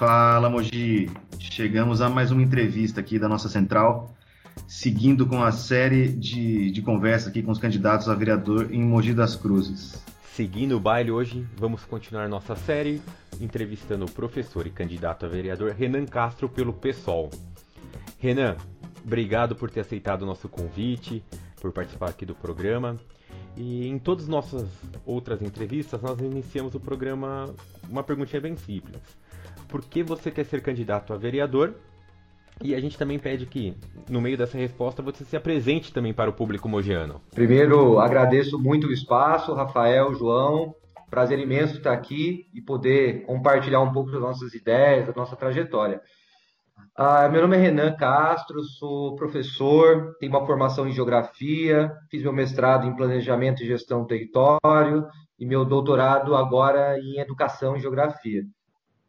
Fala, Mogi. Chegamos a mais uma entrevista aqui da nossa central, seguindo com a série de, de conversa aqui com os candidatos a vereador em Mogi das Cruzes. Seguindo o baile hoje, vamos continuar nossa série entrevistando o professor e candidato a vereador Renan Castro pelo PSOL. Renan, obrigado por ter aceitado o nosso convite, por participar aqui do programa. E em todas as nossas outras entrevistas, nós iniciamos o programa uma perguntinha bem simples. Por que você quer ser candidato a vereador? E a gente também pede que, no meio dessa resposta, você se apresente também para o público mogiano. Primeiro, agradeço muito o espaço, Rafael, João. Prazer imenso estar aqui e poder compartilhar um pouco das nossas ideias, da nossa trajetória. Ah, meu nome é Renan Castro, sou professor, tenho uma formação em geografia, fiz meu mestrado em planejamento e gestão do território e meu doutorado agora em educação e geografia.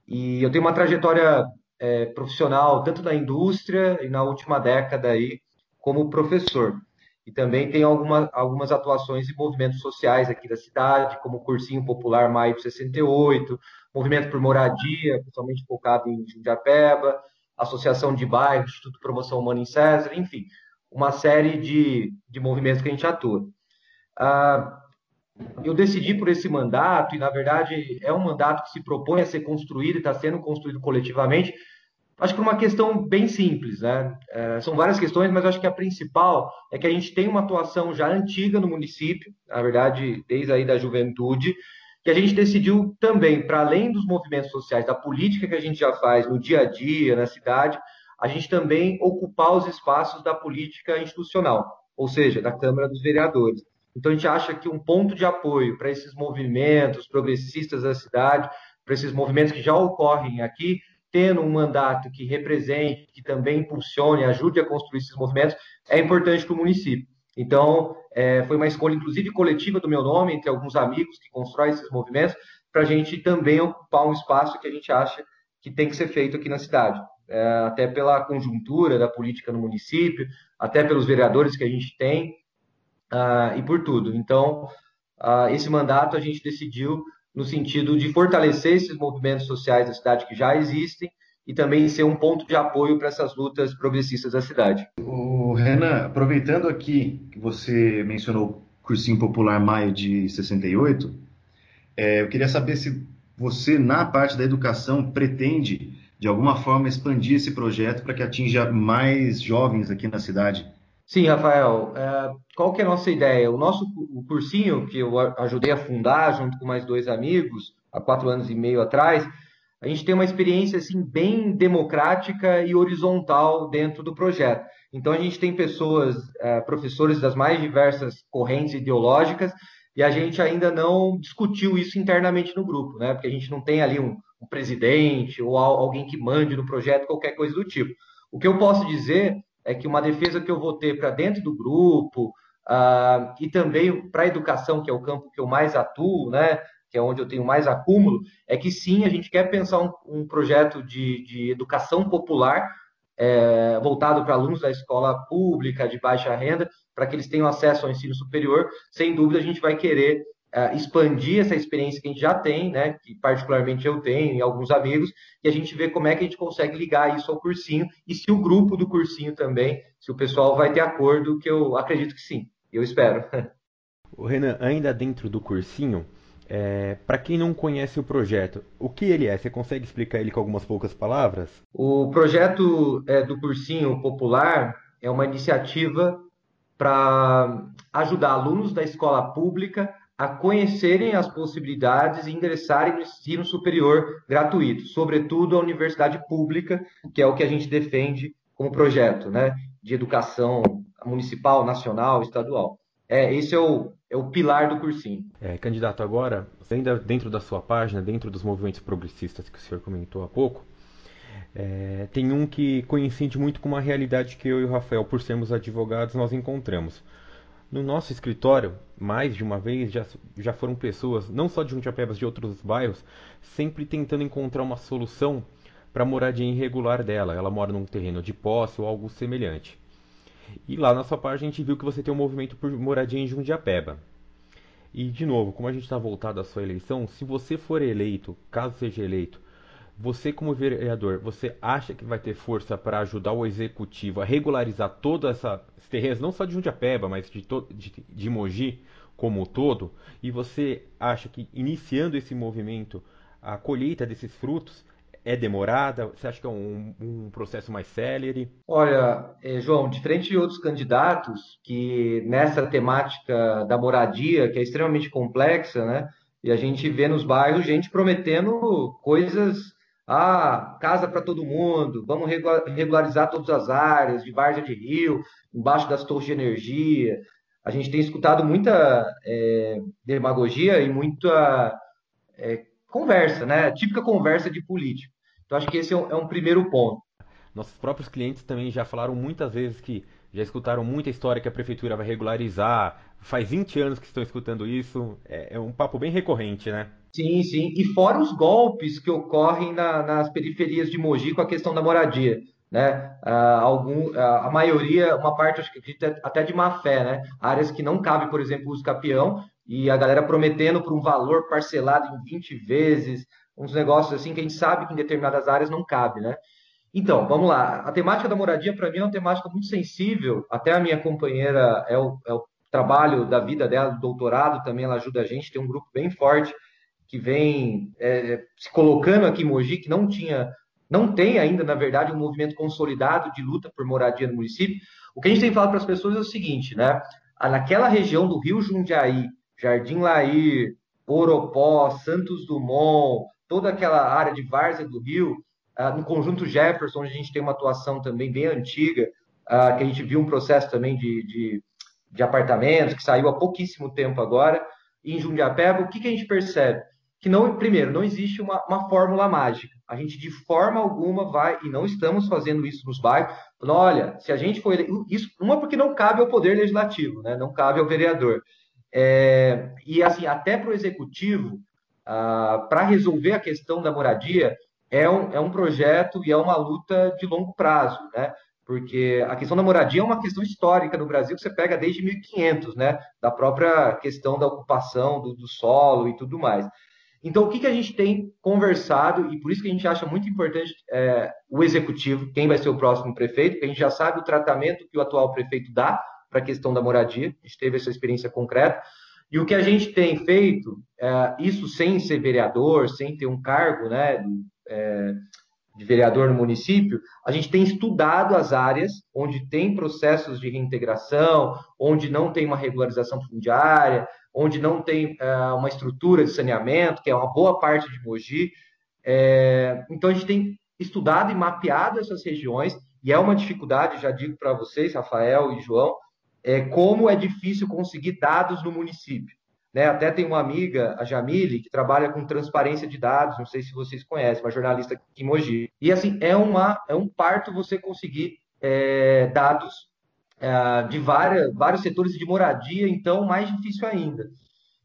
E eu tenho uma trajetória é, profissional tanto na indústria e na última década aí como professor. E também tenho alguma, algumas atuações em movimentos sociais aqui da cidade, como o Cursinho Popular Maio 68, Movimento por Moradia, principalmente focado em Jundiapeba, Associação de Bairros, Instituto de Promoção Humana em César, enfim, uma série de, de movimentos que a gente atua. Ah, eu decidi por esse mandato, e na verdade é um mandato que se propõe a ser construído e está sendo construído coletivamente, acho que por uma questão bem simples, né? É, são várias questões, mas acho que a principal é que a gente tem uma atuação já antiga no município, na verdade, desde aí da juventude, que a gente decidiu também, para além dos movimentos sociais, da política que a gente já faz no dia a dia, na cidade, a gente também ocupar os espaços da política institucional, ou seja, da Câmara dos Vereadores. Então, a gente acha que um ponto de apoio para esses movimentos progressistas da cidade, para esses movimentos que já ocorrem aqui, tendo um mandato que represente, que também impulsione, ajude a construir esses movimentos, é importante para o município. Então, é, foi uma escolha, inclusive, coletiva do meu nome, entre alguns amigos que constroem esses movimentos, para a gente também ocupar um espaço que a gente acha que tem que ser feito aqui na cidade. É, até pela conjuntura da política no município, até pelos vereadores que a gente tem, uh, e por tudo. Então, uh, esse mandato a gente decidiu no sentido de fortalecer esses movimentos sociais da cidade que já existem e também ser um ponto de apoio para essas lutas progressistas da cidade. O Renan, aproveitando aqui que você mencionou o cursinho popular maio de 68, é, eu queria saber se você, na parte da educação, pretende, de alguma forma, expandir esse projeto para que atinja mais jovens aqui na cidade. Sim, Rafael. É, qual que é a nossa ideia? O nosso o cursinho, que eu ajudei a fundar junto com mais dois amigos, há quatro anos e meio atrás, a gente tem uma experiência assim bem democrática e horizontal dentro do projeto. Então a gente tem pessoas, uh, professores das mais diversas correntes ideológicas e a gente ainda não discutiu isso internamente no grupo, né? Porque a gente não tem ali um, um presidente ou alguém que mande no projeto qualquer coisa do tipo. O que eu posso dizer é que uma defesa que eu vou ter para dentro do grupo uh, e também para a educação, que é o campo que eu mais atuo, né? que é onde eu tenho mais acúmulo, é que sim, a gente quer pensar um, um projeto de, de, educação popular é, voltado para alunos da escola pública de baixa renda, para que eles tenham acesso ao ensino superior. Sem dúvida, a gente vai querer é, expandir essa experiência que a gente já tem, né, que particularmente eu tenho e alguns amigos, e a gente vê como é que a gente consegue ligar isso ao cursinho e se o grupo do cursinho também, se o pessoal vai ter acordo, que eu acredito que sim, eu espero. O Renan, ainda dentro do cursinho, é, para quem não conhece o projeto, o que ele é? Você consegue explicar ele com algumas poucas palavras? O projeto é, do Cursinho Popular é uma iniciativa para ajudar alunos da escola pública a conhecerem as possibilidades e ingressarem no ensino superior gratuito, sobretudo a universidade pública, que é o que a gente defende como projeto, né, de educação municipal, nacional, estadual. É, esse é o, é o pilar do cursinho. É, candidato, agora, ainda dentro da sua página, dentro dos movimentos progressistas que o senhor comentou há pouco, é, tem um que coincide muito com uma realidade que eu e o Rafael, por sermos advogados, nós encontramos. No nosso escritório, mais de uma vez, já, já foram pessoas, não só de Jundiapebas, de outros bairros, sempre tentando encontrar uma solução para a moradia irregular dela. Ela mora num terreno de posse ou algo semelhante. E lá na sua página a gente viu que você tem um movimento por moradia em Jundiapeba. E de novo, como a gente está voltado à sua eleição, se você for eleito, caso seja eleito, Você, como vereador, você acha que vai ter força para ajudar o executivo a regularizar toda essa terrenos, não só de Jundiapeba, mas de, de, de Mogi como um todo? E você acha que iniciando esse movimento, a colheita desses frutos é demorada? Você acha que é um, um processo mais célere? Olha, eh, João, diferente de outros candidatos que nessa temática da moradia, que é extremamente complexa, né? E a gente vê nos bairros gente prometendo coisas ah, casa para todo mundo, vamos regularizar todas as áreas, de várzea de rio, embaixo das torres de energia. A gente tem escutado muita é, demagogia e muita é, conversa, né? Típica conversa de político. Então, acho que esse é um, é um primeiro ponto. Nossos próprios clientes também já falaram muitas vezes que já escutaram muita história que a prefeitura vai regularizar. Faz 20 anos que estão escutando isso. É, é um papo bem recorrente, né? Sim, sim. E fora os golpes que ocorrem na, nas periferias de Mogi com a questão da moradia. Né? Ah, algum, a maioria, uma parte, acho que até de má fé, né? Áreas que não cabe, por exemplo, o uso e a galera prometendo por um valor parcelado em 20 vezes, uns negócios assim que a gente sabe que em determinadas áreas não cabe, né? Então, vamos lá. A temática da moradia, para mim, é uma temática muito sensível. Até a minha companheira, é o, é o trabalho da vida dela, do doutorado também, ela ajuda a gente, tem um grupo bem forte que vem é, se colocando aqui em Mogi, que não tinha, não tem ainda, na verdade, um movimento consolidado de luta por moradia no município. O que a gente tem falado para as pessoas é o seguinte, né? Naquela região do Rio Jundiaí, Jardim Lair, Oropó, Santos Dumont, toda aquela área de várzea do Rio, uh, no conjunto Jefferson, onde a gente tem uma atuação também bem antiga, uh, que a gente viu um processo também de, de, de apartamentos, que saiu há pouquíssimo tempo agora. Em Jundiapeba, o que, que a gente percebe? Que não, primeiro, não existe uma, uma fórmula mágica. A gente de forma alguma vai, e não estamos fazendo isso nos bairros, olha, se a gente for isso, uma porque não cabe ao poder legislativo, né? não cabe ao vereador. É, e assim, até para o executivo, ah, para resolver a questão da moradia, é um, é um projeto e é uma luta de longo prazo, né? Porque a questão da moradia é uma questão histórica no Brasil que você pega desde 1500, né? Da própria questão da ocupação do, do solo e tudo mais. Então, o que, que a gente tem conversado, e por isso que a gente acha muito importante é, o executivo, quem vai ser o próximo prefeito, porque a gente já sabe o tratamento que o atual prefeito dá para a questão da moradia, a gente teve essa experiência concreta, e o que a gente tem feito, é, isso sem ser vereador, sem ter um cargo né, é, de vereador no município, a gente tem estudado as áreas onde tem processos de reintegração, onde não tem uma regularização fundiária, onde não tem é, uma estrutura de saneamento, que é uma boa parte de Mogi. É, então, a gente tem estudado e mapeado essas regiões, e é uma dificuldade, já digo para vocês, Rafael e João, é, como é difícil conseguir dados no município. Né? Até tem uma amiga, a Jamile, que trabalha com transparência de dados, não sei se vocês conhecem, uma jornalista aqui em Mogi. E assim, é, uma, é um parto você conseguir é, dados é, de várias, vários setores de moradia, então mais difícil ainda.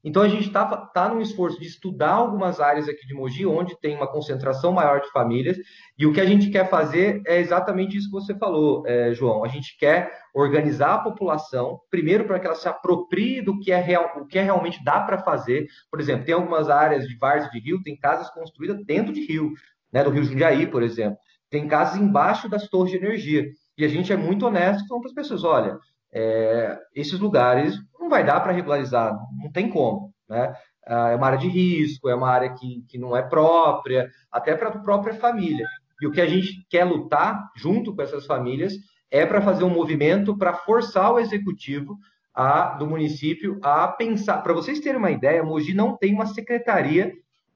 Então a gente está tá num esforço de estudar algumas áreas aqui de Mogi, onde tem uma concentração maior de famílias, e o que a gente quer fazer é exatamente isso que você falou, é, João. A gente quer organizar a população, primeiro para que ela se aproprie do que é, real, o que é realmente dá para fazer. Por exemplo, tem algumas áreas de várzea de rio, tem casas construídas dentro de rio, né, do Rio Jundiaí, por exemplo. Tem casas embaixo das torres de energia. E a gente é muito honesto com as pessoas, olha, é, esses lugares não vai dar para regularizar, não tem como, né? Ah, é uma área de risco, é uma área que, que não é própria, até para a própria família. E o que a gente quer lutar junto com essas famílias é para fazer um movimento para forçar o executivo a, do município a pensar. Para vocês terem uma ideia, Mogi não tem uma secretaria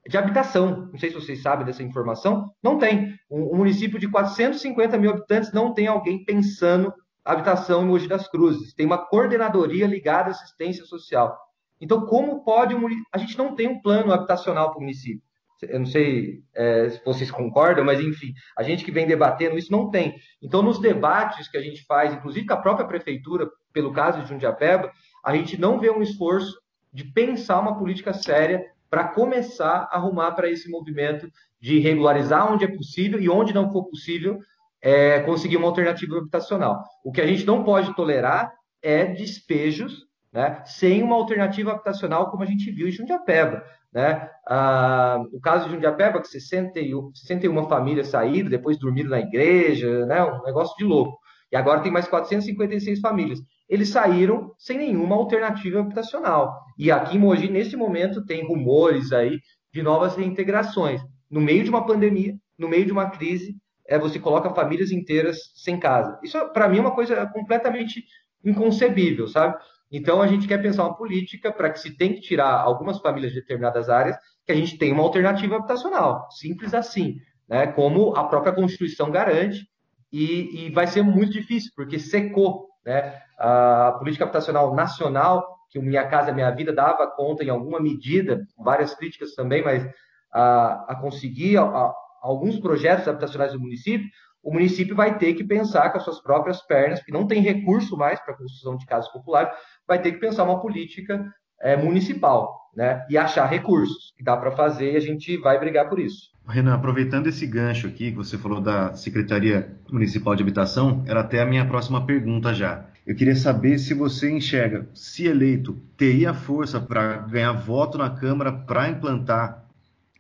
de habitação. Não sei se vocês sabem dessa informação. Não tem. Um, município de 450 mil habitantes não tem alguém pensando habitação em Mogi das Cruzes. Tem uma coordenadoria ligada à assistência social. Então, como pode um, a gente não tem um plano habitacional para o município? Eu não sei é, se vocês concordam, mas enfim, a gente que vem debatendo isso não tem. Então, nos debates que a gente faz, inclusive com a própria prefeitura, pelo caso de Jundiapeba, a gente não vê um esforço de pensar uma política séria para começar a arrumar para esse movimento de regularizar onde é possível e onde não for possível, é, conseguir uma alternativa habitacional. O que a gente não pode tolerar é despejos né, sem uma alternativa habitacional como a gente viu em Jundiapeba. Né? Ah, o caso de Jundiapeba, que 61, 61 famílias saíram, depois dormiram na igreja, né? um negócio de louco. E agora tem mais 456 famílias. Eles saíram sem nenhuma alternativa habitacional. E aqui em Mogi, nesse momento, tem rumores aí de novas reintegrações. No meio de uma pandemia, no meio de uma crise, é, você coloca famílias inteiras sem casa. Isso, para mim, é uma coisa completamente inconcebível, sabe? Então, a gente quer pensar uma política para que se tem que tirar algumas famílias de determinadas áreas, que a gente tenha uma alternativa habitacional. Simples assim, né? Como a própria Constituição garante, e, e vai ser muito difícil, porque secou, né? A política habitacional nacional, que o Minha Casa Minha Vida dava conta em alguma medida, várias críticas também, mas a, a conseguir a, a, alguns projetos habitacionais do município, o município vai ter que pensar com as suas próprias pernas, porque não tem recurso mais para a construção de casas populares, vai ter que pensar uma política é, municipal, né? E achar recursos que dá para fazer e a gente vai brigar por isso. Renan, aproveitando esse gancho aqui que você falou da Secretaria Municipal de Habitação, era até a minha próxima pergunta já. Eu queria saber se você enxerga, se eleito, teria força para ganhar voto na Câmara para implantar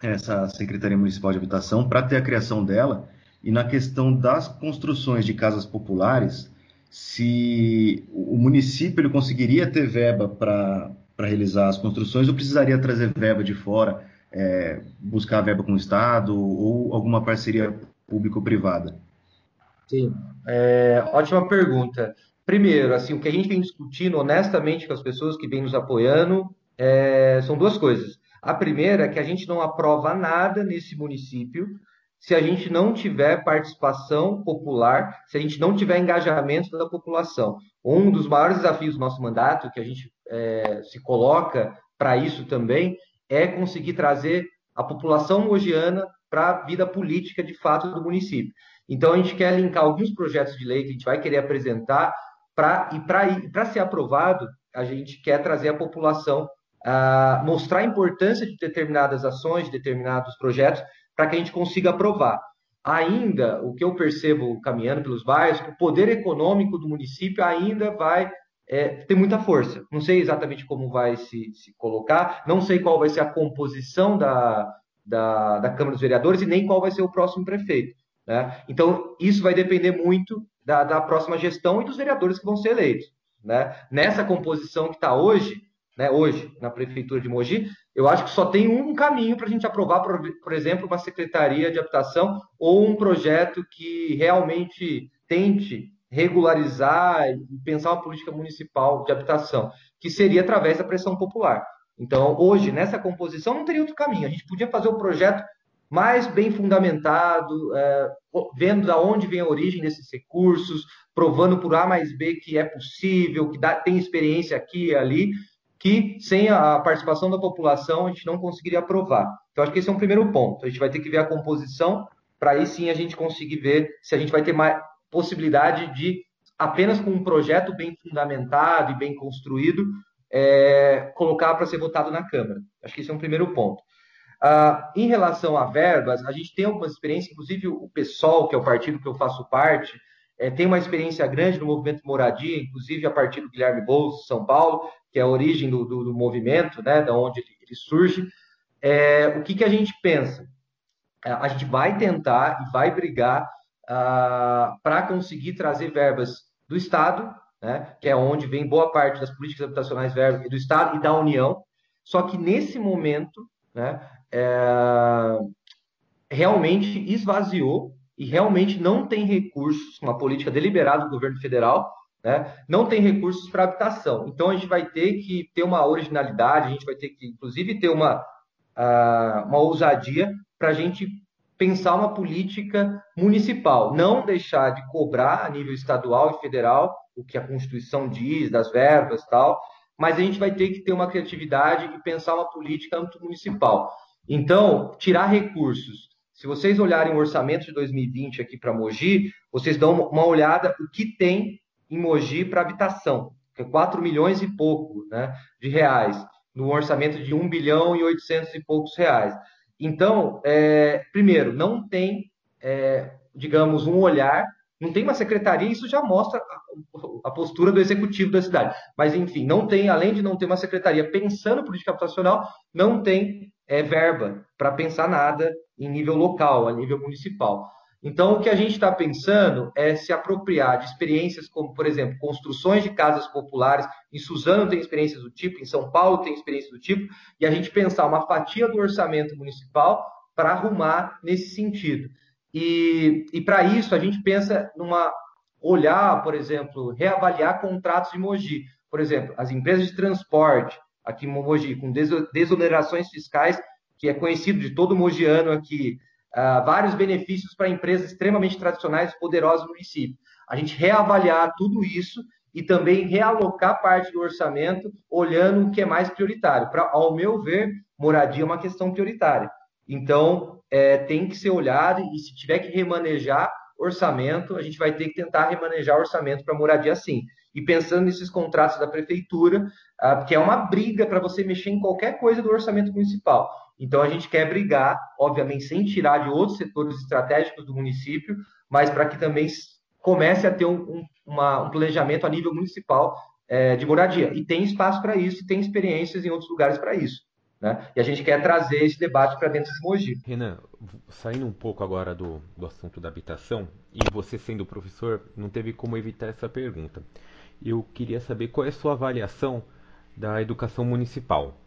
essa Secretaria Municipal de Habitação, para ter a criação dela, e na questão das construções de casas populares, se o município ele conseguiria ter verba para realizar as construções ou precisaria trazer verba de fora, é, buscar verba com o Estado ou alguma parceria público-privada? Sim, é, ótima pergunta. Primeiro, assim, o que a gente vem discutindo honestamente com as pessoas que vêm nos apoiando é, são duas coisas. A primeira é que a gente não aprova nada nesse município se a gente não tiver participação popular, se a gente não tiver engajamento da população. Um dos maiores desafios do nosso mandato, que a gente é, se coloca para isso também, é conseguir trazer a população mogiana para a vida política de fato do município. Então, a gente quer linkar alguns projetos de lei que a gente vai querer apresentar, pra, e para ser aprovado, a gente quer trazer a população, a mostrar a importância de determinadas ações, de determinados projetos, para que a gente consiga aprovar. Ainda, o que eu percebo caminhando pelos bairros, o poder econômico do município ainda vai é, ter muita força. Não sei exatamente como vai se, se colocar, não sei qual vai ser a composição da, da, da, Câmara dos Vereadores e nem qual vai ser o próximo prefeito. Né? Então, isso vai depender muito da, da próxima gestão e dos vereadores que vão ser eleitos. Né? Nessa composição que está hoje, né, hoje na Prefeitura de Mogi, eu acho que só tem um caminho para a gente aprovar, por, por, exemplo, uma secretaria de habitação ou um projeto que realmente tente regularizar e pensar uma política municipal de habitação, que seria através da pressão popular. Então, hoje, nessa composição, não teria outro caminho. A gente podia fazer o um projeto mais bem fundamentado, é, vendo de onde vem a origem desses recursos, provando por A mais B que é possível, que dá, tem experiência aqui e ali, que sem a participação da população a gente não conseguiria aprovar. Então, acho que esse é um primeiro ponto. A gente vai ter que ver a composição para aí sim a gente conseguir ver se a gente vai ter mais possibilidade de, apenas com um projeto bem fundamentado e bem construído, é, colocar para ser votado na Câmara. Acho que esse é um primeiro ponto. Ah, em relação a verbas, a gente tem algumas experiências, inclusive o PSOL, que é o partido que eu faço parte, é, tem uma experiência grande no movimento moradia, inclusive a partir do Guilherme Boulos, São Paulo, que é a origem do, do, do movimento, né, da onde ele, ele surge. É, o que, que a gente pensa? É, a gente vai tentar e vai brigar ah, para conseguir trazer verbas do Estado, né, que é onde vem boa parte das políticas habitacionais verbas do Estado e da União. Só que nesse momento, né, é, realmente esvaziou e realmente não tem recursos, uma política deliberada do governo federal, né, não tem recursos para habitação. Então a gente vai ter que ter uma originalidade, a gente vai ter que, inclusive, ter uma, uh, uma ousadia para a gente pensar uma política municipal, não deixar de cobrar a nível estadual e federal o que a Constituição diz, das verbas tal, mas a gente vai ter que ter uma criatividade e pensar uma política âmbito municipal. Então, tirar recursos se vocês olharem o orçamento de 2020 aqui para Mogi, vocês dão uma olhada o que tem em Mogi para habitação, que é 4 milhões e pouco né, de reais, no orçamento de 1 bilhão e 800 e poucos reais. Então, é, primeiro, não tem, é, digamos, um olhar Não tem uma secretaria, isso já mostra a postura do executivo da cidade. Mas, enfim, não tem, além de não ter uma secretaria pensando política habitacional, não tem é, verba para pensar nada em nível local, a nível municipal. Então, o que a gente está pensando é se apropriar de experiências como, por exemplo, construções de casas populares. Em Suzano tem experiências do tipo, em São Paulo tem experiências do tipo, e a gente pensar uma fatia do orçamento municipal para arrumar nesse sentido. E, e para isso, a gente pensa numa olhar, por exemplo, reavaliar contratos de Mogi. Por exemplo, as empresas de transporte aqui em Mogi, com desonerações fiscais, que é conhecido de todo mogiano aqui, uh, vários benefícios para empresas extremamente tradicionais e poderosas do município. A gente reavaliar tudo isso e também realocar parte do orçamento olhando o que é mais prioritário. Pra, ao meu ver, moradia é uma questão prioritária. Então, é, tem que ser olhado e se tiver que remanejar orçamento, a gente vai ter que tentar remanejar orçamento para moradia sim. E pensando nesses contratos da prefeitura, ah, que é uma briga para você mexer em qualquer coisa do orçamento municipal. Então, a gente quer brigar, obviamente, sem tirar de outros setores estratégicos do município, mas para que também comece a ter um, um, uma, um planejamento a nível municipal é, de moradia. E tem espaço para isso, e tem experiências em outros lugares para isso. Né? E a gente quer trazer esse debate para dentro de Mogi. Renan, saindo um pouco agora do, do assunto da habitação, e você sendo professor, não teve como evitar essa pergunta. Eu queria saber qual é a sua avaliação da educação municipal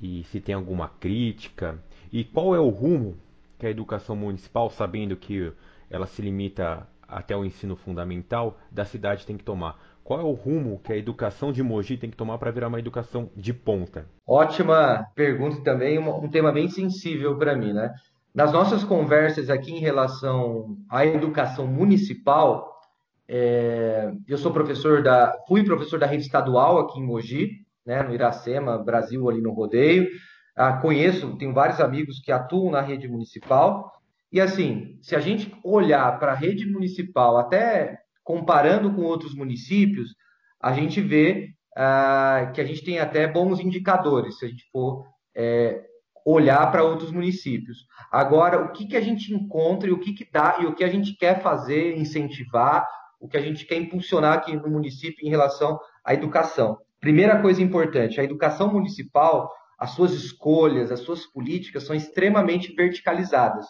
e se tem alguma crítica e qual é o rumo que a educação municipal, sabendo que ela se limita até o ensino fundamental, da cidade tem que tomar. Qual é o rumo que a educação de Mogi tem que tomar para virar uma educação de ponta? Ótima pergunta também, um tema bem sensível para mim, né? Nas nossas conversas aqui em relação à educação municipal, é, eu sou professor da, fui professor da rede estadual aqui em Mogi, né, no Iracema, Brasil, ali no rodeio. Ah, conheço, tenho vários amigos que atuam na rede municipal. E assim, se a gente olhar para a rede municipal, até comparando com outros municípios, a gente vê ah, que a gente tem até bons indicadores, se a gente for é, olhar para outros municípios. Agora, o que, que a gente encontra e o que, que dá e o que a gente quer fazer, incentivar, o que a gente quer impulsionar aqui no município em relação à educação. Primeira coisa importante, a educação municipal, as suas escolhas, as suas políticas são extremamente verticalizadas.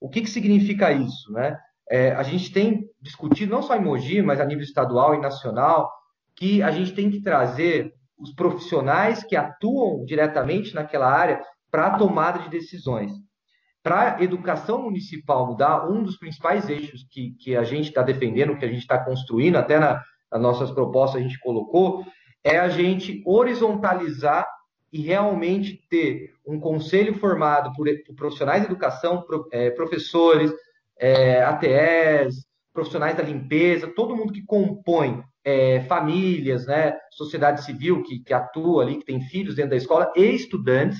O que, que significa isso? Né? É, a gente tem discutido, não só em Mogi, mas a nível estadual e nacional, que a gente tem que trazer os profissionais que atuam diretamente naquela área para a tomada de decisões. Para a educação municipal mudar, um dos principais eixos que, que a gente está defendendo, que a gente está construindo, até na, nas nossas propostas a gente colocou, é a gente horizontalizar e realmente ter um conselho formado por, profissionais de educação, é, professores, é, ATEs, profissionais da limpeza, todo mundo que compõe é, famílias, né, sociedade civil que, que atua ali, que tem filhos dentro da escola, e estudantes,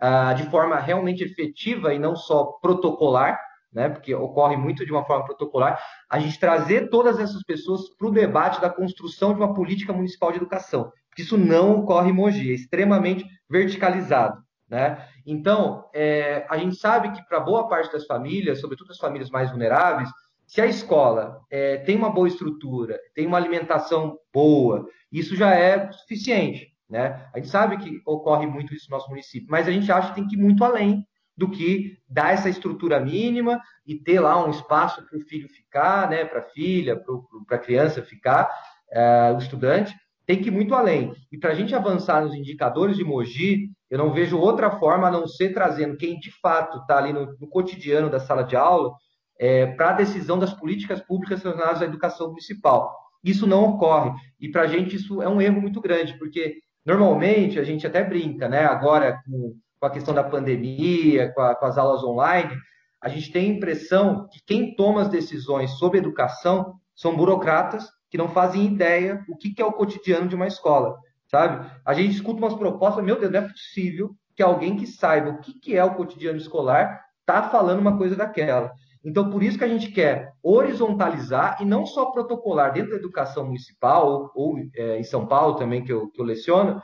ah, de forma realmente efetiva e não só protocolar, né, porque ocorre muito de uma forma protocolar, a gente trazer todas essas pessoas para o debate da construção de uma política municipal de educação. Porque isso não ocorre em Mogi, é extremamente verticalizado. Né? Então, é, a gente sabe que para boa parte das famílias, sobretudo as famílias mais vulneráveis, se a escola é, tem uma boa estrutura, tem uma alimentação boa, isso já é suficiente. Né? A gente sabe que ocorre muito isso no nosso município, mas a gente acha que tem que ir muito além do que dar essa estrutura mínima e ter lá um espaço para o filho ficar, né, para a filha, para a criança ficar, é, o estudante, tem que ir muito além. E para a gente avançar nos indicadores de Mogi, eu não vejo outra forma a não ser trazendo quem de fato está ali no, no, cotidiano da sala de aula é, para a decisão das políticas públicas relacionadas à educação municipal. Isso não ocorre. E para a gente isso é um erro muito grande, porque normalmente a gente até brinca, né? Agora com com a questão da pandemia, com, a, com as aulas online, a gente tem a impressão que quem toma as decisões sobre educação são burocratas que não fazem ideia o que, que é o cotidiano de uma escola, sabe? A gente escuta umas propostas, meu Deus, não é possível que alguém que saiba o que, que é o cotidiano escolar tá falando uma coisa daquela. Então, por isso que a gente quer horizontalizar e não só protocolar dentro da educação municipal, ou, ou é, em São Paulo também, que eu, que eu leciono,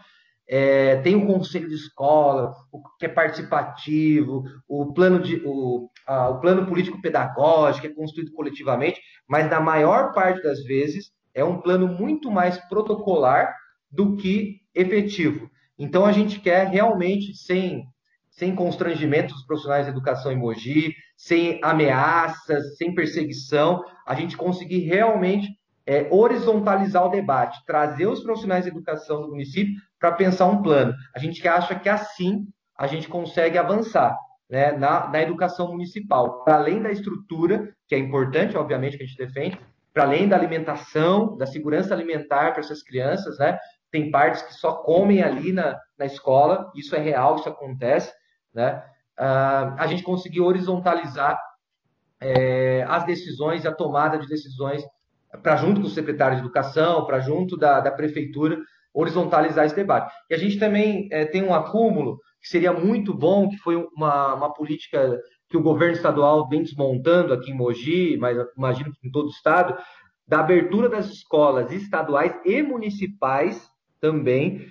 é, tem o conselho de escola, o que é participativo, o plano, de, o, a, o plano político pedagógico é construído coletivamente, mas na maior parte das vezes é um plano muito mais protocolar do que efetivo. Então a gente quer realmente, sem, sem constrangimento dos profissionais de educação em Mogi, sem ameaças, sem perseguição, a gente conseguir realmente é, horizontalizar o debate, trazer os profissionais de educação do município para pensar um plano. A gente acha que assim a gente consegue avançar né, na, na educação municipal, para além da estrutura, que é importante, obviamente, que a gente defende, para além da alimentação, da segurança alimentar para essas crianças, né? Tem partes que só comem ali na, na escola, isso é real, isso acontece, né? Uh, a gente conseguiu horizontalizar é, as decisões, a tomada de decisões para junto com o secretário de Educação, para junto da, da prefeitura, horizontalizar esse debate. E a gente também é, tem um acúmulo que seria muito bom, que foi uma, uma política que o governo estadual vem desmontando aqui em Mogi, mas imagino que em todo o estado, da abertura das escolas estaduais e municipais também,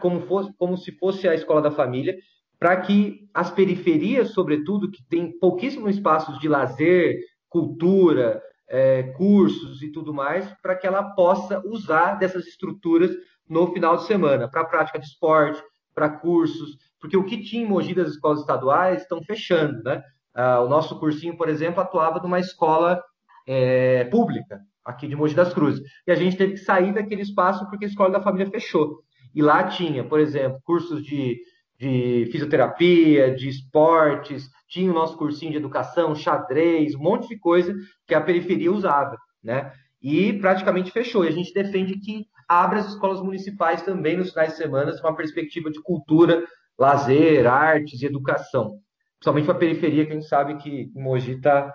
como, fosse, como se fosse a escola da família, para que as periferias, sobretudo, que tem pouquíssimos espaços de lazer, cultura, é, cursos e tudo mais, para que ela possa usar dessas estruturas no final de semana, para prática de esporte, para cursos, porque o que tinha em Mogi das escolas estaduais estão fechando, né? Ah, o nosso cursinho, por exemplo, atuava numa escola é, pública, aqui de Mogi das Cruzes, e a gente teve que sair daquele espaço porque a escola da família fechou. E lá tinha, por exemplo, cursos de, de fisioterapia, de esportes, tinha o nosso cursinho de educação, xadrez, um monte de coisa que a periferia usava, né? E praticamente fechou. E a gente defende que abra as escolas municipais também nos finais de semana, com uma perspectiva de cultura, lazer, artes e educação. Principalmente para a periferia, que a gente sabe que Mogi está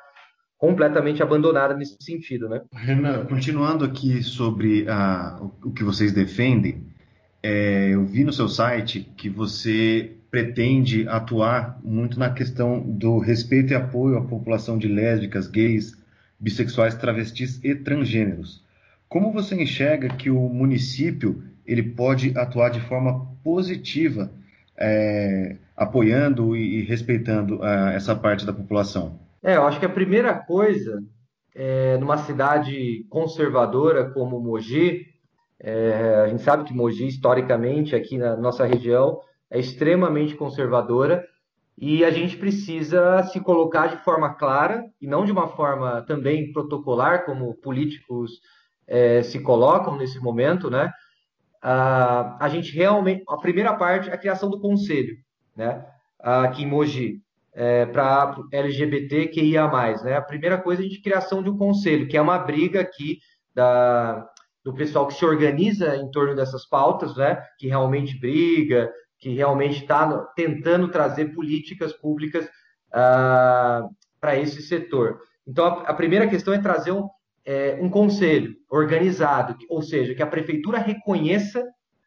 completamente abandonada nesse sentido, né? Renan, continuando aqui sobre uh, o que vocês defendem, é, eu vi no seu site que você pretende atuar muito na questão do respeito e apoio à população de lésbicas, gays, bissexuais, travestis e transgêneros. Como você enxerga que o município ele pode atuar de forma positiva, é, apoiando e respeitando uh, essa parte da população? É, eu acho que a primeira coisa, é, numa cidade conservadora como Mogi, é, a gente sabe que Mogi, historicamente, aqui na nossa região, é extremamente conservadora e a gente precisa se colocar de forma clara e não de uma forma também protocolar, como políticos é, se colocam nesse momento, né? A, a gente realmente, a primeira parte é a criação do conselho, né? Aqui em Mogi, é, para LGBTQIA+, né? A primeira coisa é a criação de um conselho, que é uma briga aqui da, do pessoal que se organiza em torno dessas pautas, né? Que realmente briga, que realmente está tentando trazer políticas públicas ah, para esse setor. Então, a, a, primeira questão é trazer um, é, um conselho organizado, ou seja, que a prefeitura reconheça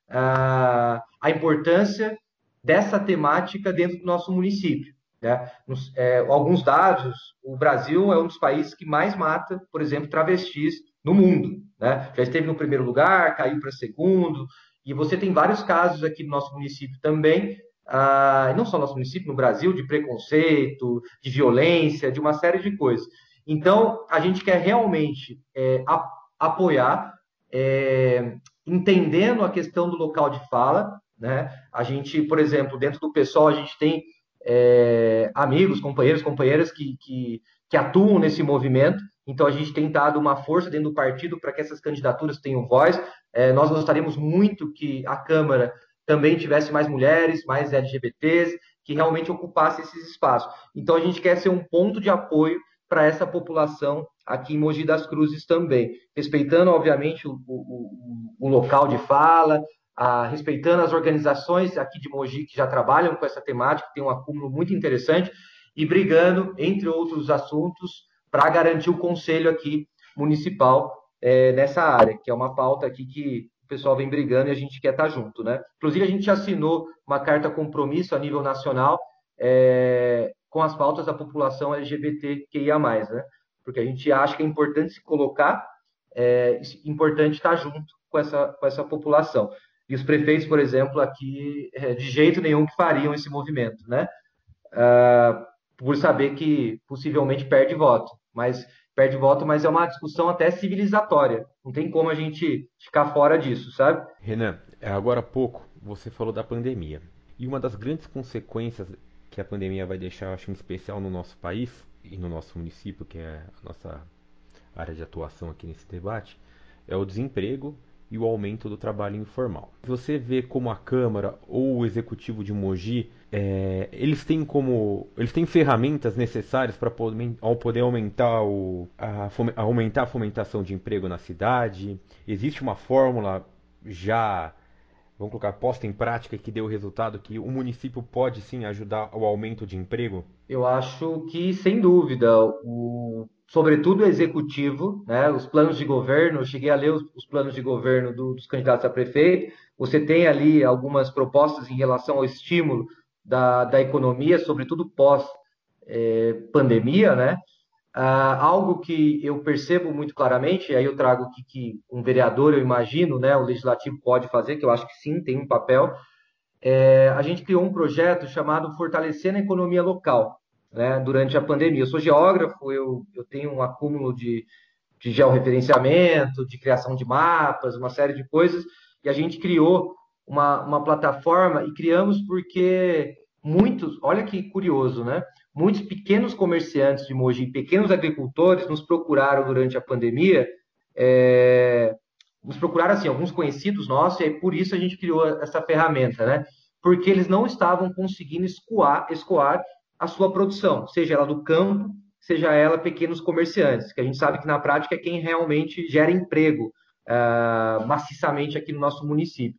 ah, a importância dessa temática dentro do nosso município. Né? Nos, é, alguns dados, o Brasil é um dos países que mais mata, por exemplo, travestis no mundo. Né? Já esteve no primeiro lugar, caiu para segundo, e você tem vários casos aqui no nosso município também, ah, não só no nosso município, no Brasil, de preconceito, de violência, de uma série de coisas. Então, a gente quer realmente é, apoiar, é, entendendo a questão do local de fala. Né? A gente, por exemplo, dentro do pessoal, a gente tem é, amigos, companheiros, companheiras que, que, que atuam nesse movimento. Então, a gente tem dado uma força dentro do partido para que essas candidaturas tenham voz. É, nós gostaríamos muito que a Câmara também tivesse mais mulheres, mais LGBTs, que realmente ocupasse esses espaços. Então, a gente quer ser um ponto de apoio para essa população aqui em Mogi das Cruzes também, respeitando, obviamente, o, o, o local de fala, a, respeitando as organizações aqui de Mogi que já trabalham com essa temática, tem um acúmulo muito interessante, e brigando, entre outros assuntos, para garantir o conselho aqui municipal é, nessa área, que é uma pauta aqui que o pessoal vem brigando e a gente quer estar tá junto, né? Inclusive, a gente assinou uma carta compromisso a nível nacional é, com as pautas da população LGBTQIA+, né? Porque a gente acha que é importante se colocar, é importante estar junto com essa, com essa população. E os prefeitos, por exemplo, aqui, é, de jeito nenhum que fariam esse movimento, né? Uh, por saber que possivelmente perde voto. Mas perde voto, mas é uma discussão até civilizatória. Não tem como a gente ficar fora disso, sabe? Renan, agora há pouco você falou da pandemia. E uma das grandes consequências que a pandemia vai deixar, acho, em especial no nosso país e no nosso município, que é a nossa área de atuação aqui nesse debate, é o desemprego e o aumento do trabalho informal. Você vê como a Câmara ou o Executivo de Mogi, é, eles têm como eles têm ferramentas necessárias para poder, poder aumentar, o, a, aumentar a fomentação de emprego na cidade? Existe uma fórmula já vamos colocar, posta em prática que deu resultado que o município pode sim ajudar ao aumento de emprego? Eu acho que, sem dúvida, o, sobretudo executivo, né, os planos de governo, eu cheguei a ler os, os planos de governo do, dos candidatos a prefeito, você tem ali algumas propostas em relação ao estímulo da, da economia, sobretudo pós-pandemia, é, né? Ah, algo que eu percebo muito claramente, aí eu trago que, que um vereador, eu imagino, né, o legislativo pode fazer, que eu acho que sim, tem um papel. É, a gente criou um projeto chamado Fortalecendo a Economia Local, né, durante a pandemia. Eu sou geógrafo, eu, eu tenho um acúmulo de, de georreferenciamento, de criação de mapas, uma série de coisas, e a gente criou uma, uma plataforma e criamos porque muitos, olha que curioso, né? Muitos pequenos comerciantes de Mogi, pequenos agricultores, nos procuraram durante a pandemia, é, nos procuraram assim, alguns conhecidos nossos, e aí por isso a gente criou essa ferramenta, né? Porque eles não estavam conseguindo escoar, escoar a sua produção, seja ela do campo, seja ela pequenos comerciantes, que a gente sabe que na prática é quem realmente gera emprego uh, maciçamente aqui no nosso município.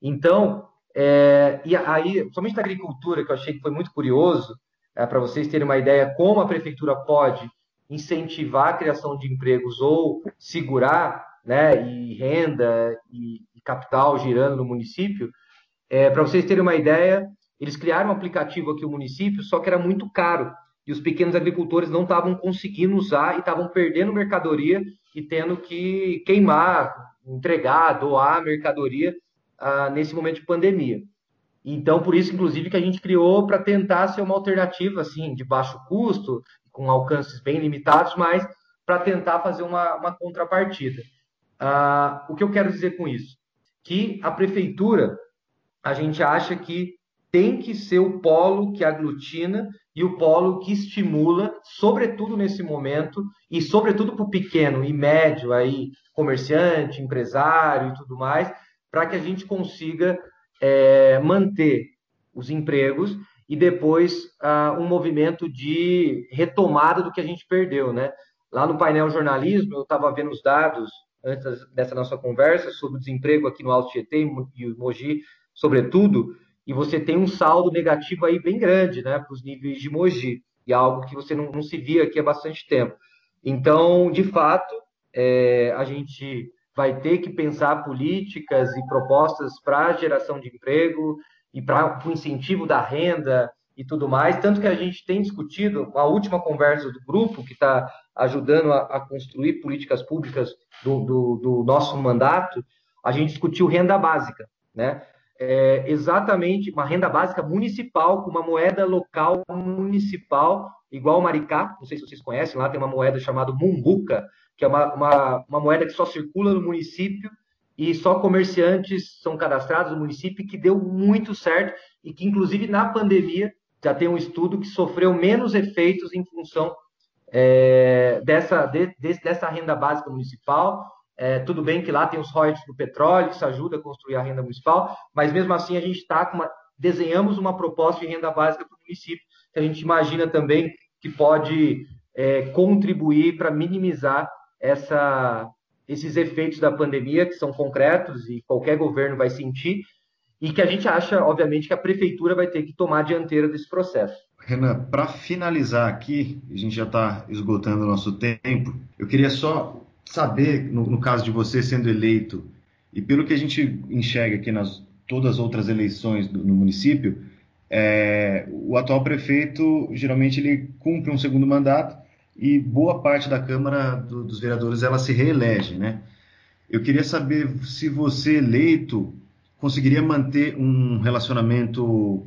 Então, é, e aí, somente da agricultura, que eu achei que foi muito curioso, é, para vocês terem uma ideia como a prefeitura pode incentivar a criação de empregos ou segurar né, e renda e, e capital girando no município. É, para vocês terem uma ideia, eles criaram um aplicativo aqui no município, só que era muito caro e os pequenos agricultores não estavam conseguindo usar e estavam perdendo mercadoria e tendo que queimar, entregar, doar mercadoria ah, nesse momento de pandemia. Então, por isso, inclusive, que a gente criou para tentar ser uma alternativa, assim, de baixo custo, com alcances bem limitados, mas para tentar fazer uma, uma contrapartida. Ah, o que eu quero dizer com isso? Que a prefeitura, a gente acha que tem que ser o polo que aglutina e o polo que estimula, sobretudo nesse momento, e sobretudo para o pequeno e médio aí, comerciante, empresário e tudo mais, para que a gente consiga é, manter os empregos e depois uh, um movimento de retomada do que a gente perdeu, né? Lá no painel jornalismo, eu estava vendo os dados antes dessa nossa conversa sobre o desemprego aqui no Alto Tietê e Mogi, sobretudo, e você tem um saldo negativo aí bem grande, né, para os níveis de Mogi, e algo que você não, não, se via aqui há bastante tempo. Então, de fato, é, a gente vai ter que pensar políticas e propostas para a geração de emprego e para o incentivo da renda e tudo mais. Tanto que a gente tem discutido, a última conversa do grupo, que está ajudando a, a, construir políticas públicas do, do, do, nosso mandato, a gente discutiu renda básica, né? É exatamente uma renda básica municipal, com uma moeda local municipal, igual o Maricá, não sei se vocês conhecem, lá tem uma moeda chamada Mumbuca, que é uma, uma, uma moeda que só circula no município e só comerciantes são cadastrados no município, que deu muito certo e que, inclusive, na pandemia, já tem um estudo que sofreu menos efeitos em função é, dessa, de, dessa renda básica municipal. É, tudo bem que lá tem os royalties do petróleo, isso ajuda a construir a renda municipal, mas mesmo assim a gente está com uma, desenhamos uma proposta de renda básica para o município, que a gente imagina também que pode é, contribuir para minimizar essa, esses efeitos da pandemia, que são concretos e qualquer governo vai sentir, e que a gente acha, obviamente, que a prefeitura vai ter que tomar a dianteira desse processo. Renan, para finalizar aqui, a gente já está esgotando o nosso tempo, eu queria só saber, no, no, caso de você sendo eleito, e pelo que a gente enxerga aqui nas todas as outras eleições do, no município, é, o atual prefeito geralmente ele cumpre um segundo mandato e boa parte da Câmara do, dos Vereadores ela se reelege, né? Eu queria saber se você eleito conseguiria manter um relacionamento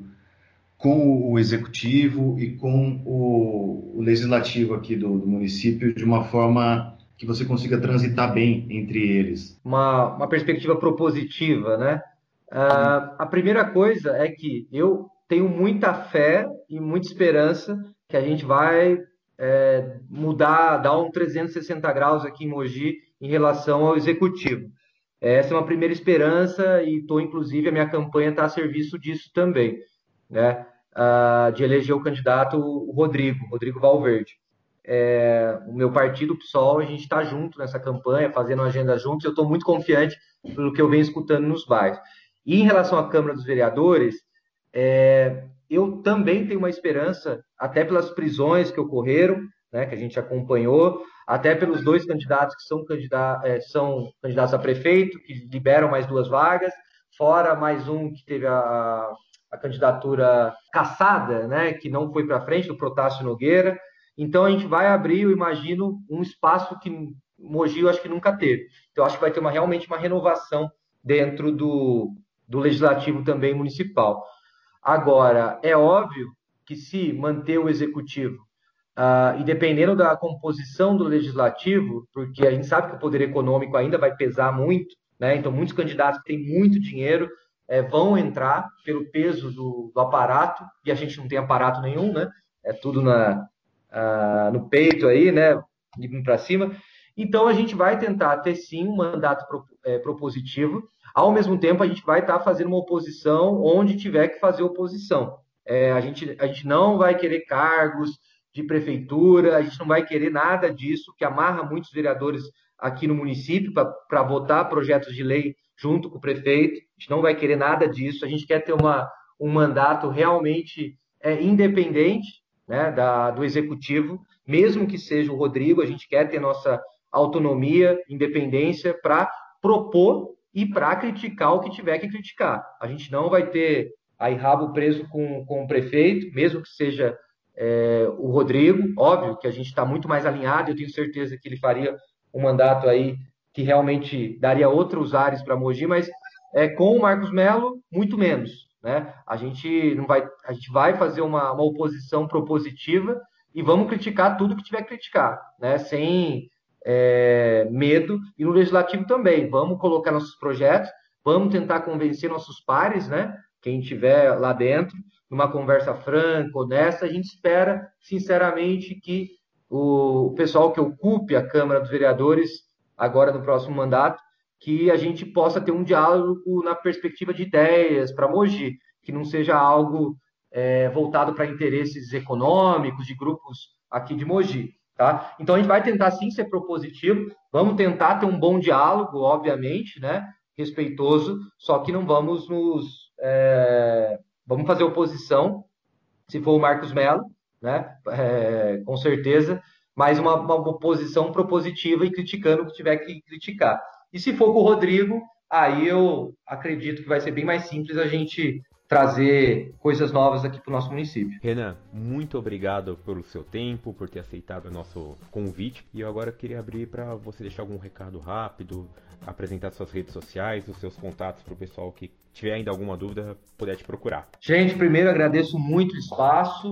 com o executivo e com o, o legislativo aqui do, do, município de uma forma que você consiga transitar bem entre eles? Uma, uma perspectiva propositiva, né? Uh, a primeira coisa é que eu tenho muita fé e muita esperança que a gente vai é, mudar, dar um 360 graus aqui em Mogi em relação ao executivo. Essa é uma primeira esperança e estou, inclusive, a minha campanha está a serviço disso também, né? Uh, de eleger o candidato Rodrigo, Rodrigo Valverde. É, o meu partido, o PSOL, a gente está junto nessa campanha, fazendo agenda juntos. Eu estou muito confiante pelo que eu venho escutando nos bairros. E em relação à Câmara dos Vereadores, é, eu também tenho uma esperança, até pelas prisões que ocorreram, né, que a gente acompanhou, até pelos dois candidatos que são, é, são candidatos a prefeito, que liberam mais duas vagas, fora mais um que teve a, a candidatura caçada, né, que não foi para frente, do Protásio Nogueira. Então a gente vai abrir, eu imagino, um espaço que Mogi eu acho que nunca teve. Então acho que vai ter uma, realmente uma renovação dentro do, do legislativo também municipal. Agora, é óbvio que se manter o executivo Uh, e dependendo da composição do legislativo, porque a gente sabe que o poder econômico ainda vai pesar muito, né? então muitos candidatos que têm muito dinheiro é, vão entrar pelo peso do, do, aparato, e a gente não tem aparato nenhum, né? é tudo na, uh, no peito aí, né? indo para cima. Então a gente vai tentar ter sim um mandato pro, é, propositivo, ao mesmo tempo a gente vai estar tá fazendo uma oposição onde tiver que fazer oposição. É, a, gente, a gente não vai querer cargos, de prefeitura, a gente não vai querer nada disso, que amarra muitos vereadores aqui no município para votar projetos de lei junto com o prefeito, a gente não vai querer nada disso, a gente quer ter uma, um mandato realmente é, independente né, da, do executivo, mesmo que seja o Rodrigo, a gente quer ter nossa autonomia, independência para propor e para criticar o que tiver que criticar. A gente não vai ter aí rabo preso com, com o prefeito, mesmo que seja é, o Rodrigo, óbvio que a gente está muito mais alinhado, eu tenho certeza que ele faria um mandato aí que realmente daria outros ares para Mogi, mas é, com o Marcos Melo, muito menos. Né? A, gente não vai, a gente vai fazer uma, uma oposição propositiva e vamos criticar tudo que tiver que criticar, né? sem é, medo, e no legislativo também. Vamos colocar nossos projetos, vamos tentar convencer nossos pares, né? quem tiver lá dentro, numa conversa franca, honesta, a gente espera, sinceramente, que o pessoal que ocupe a Câmara dos Vereadores, agora no próximo mandato, que a gente possa ter um diálogo na perspectiva de ideias para Mogi, que não seja algo é, voltado para interesses econômicos de grupos aqui de Mogi. Tá? Então a gente vai tentar sim ser propositivo, vamos tentar ter um bom diálogo, obviamente, né? respeitoso, só que não vamos nos é, Vamos fazer oposição, se for o Marcos Melo, né? É, com certeza, mas uma, uma oposição propositiva e criticando o que tiver que criticar. E se for com o Rodrigo, aí eu acredito que vai ser bem mais simples a gente trazer coisas novas aqui para o nosso município. Renan, muito obrigado pelo seu tempo, por ter aceitado o nosso convite. E eu agora queria abrir para você deixar algum recado rápido, apresentar suas redes sociais, os seus contatos para o pessoal que tiver ainda alguma dúvida, puder te procurar. Gente, primeiro agradeço muito o espaço.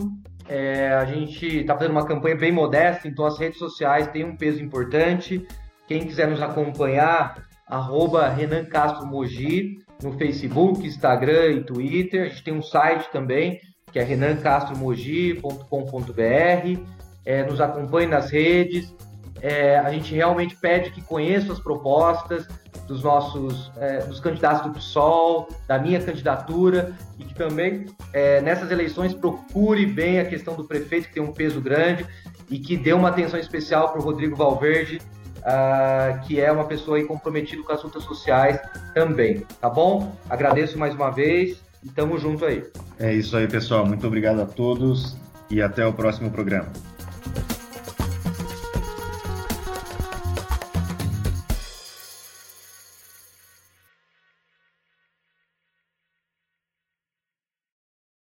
É, a gente está fazendo uma campanha bem modesta, então as redes sociais têm um peso importante. Quem quiser nos acompanhar, arroba Renan Castro Mogi, no Facebook, Instagram e Twitter. A gente tem um site também, que é renancastromogi.com.br. É, nos acompanhe nas redes. É, a gente realmente pede que conheça as propostas dos nossos é, dos candidatos do PSOL, da minha candidatura, e que também é, nessas eleições procure bem a questão do prefeito, que tem um peso grande, e que dê uma atenção especial para o Rodrigo Valverde, uh, que é uma pessoa comprometida com as lutas sociais também, tá bom? Agradeço mais uma vez e tamo junto aí. É isso aí, pessoal. Muito obrigado a todos e até o próximo programa.